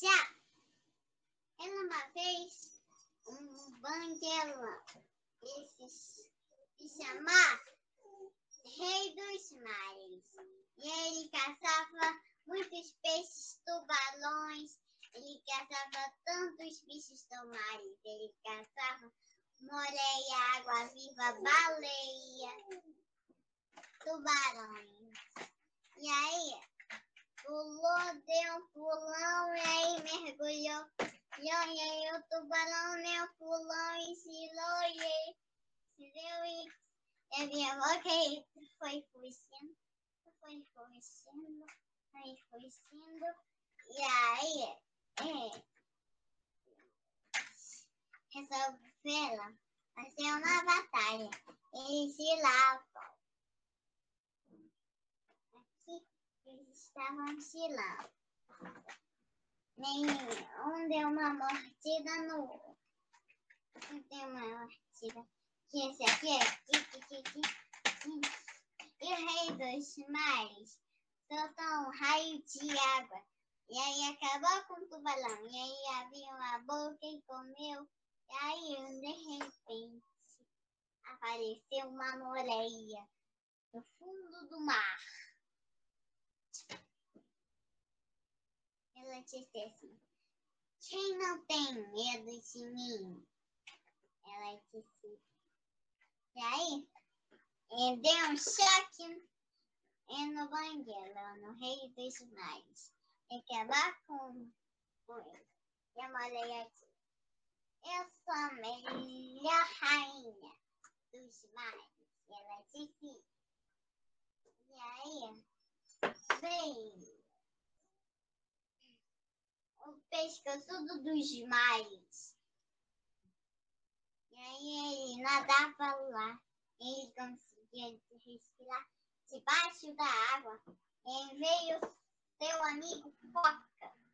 Já ela uma vez um banguela esses se chamar Rei dos Mares. E ele caçava muitos peixes, tubarões, ele caçava tantos bichos do mar, ele caçava moreia, água-viva, baleia, tubarões. E aí, pulou, deu um pulão e aí mergulhou. E aí o tubarão um pulão e ensinou e aí, se deu e ele falou que foi fugindo, foi fugindo, foi fugindo. E aí, é, resolveram fazer uma batalha. Eles se lavam. Aqui eles estavam se lavando. Nenhum deu uma mordida no outro. Um deu uma mordida. Que esse aqui é. E o rei dos mares soltou um raio de água e aí acabou com o tubarão. E aí abriu a boca e comeu. E aí, de repente, apareceu uma moreia no fundo do mar. Ela disse assim, quem não tem medo de mim? Ela disse. E aí, e deu um choque no banguelo, no rei dos mares e acabar com, com ele. E a mulher aqui. Eu sou a melhor rainha dos mares. E ela disse. E aí, veio o pescoço dos mares. E aí ele nadava lá. Ele conseguia respirar debaixo da água. E veio seu amigo Foca.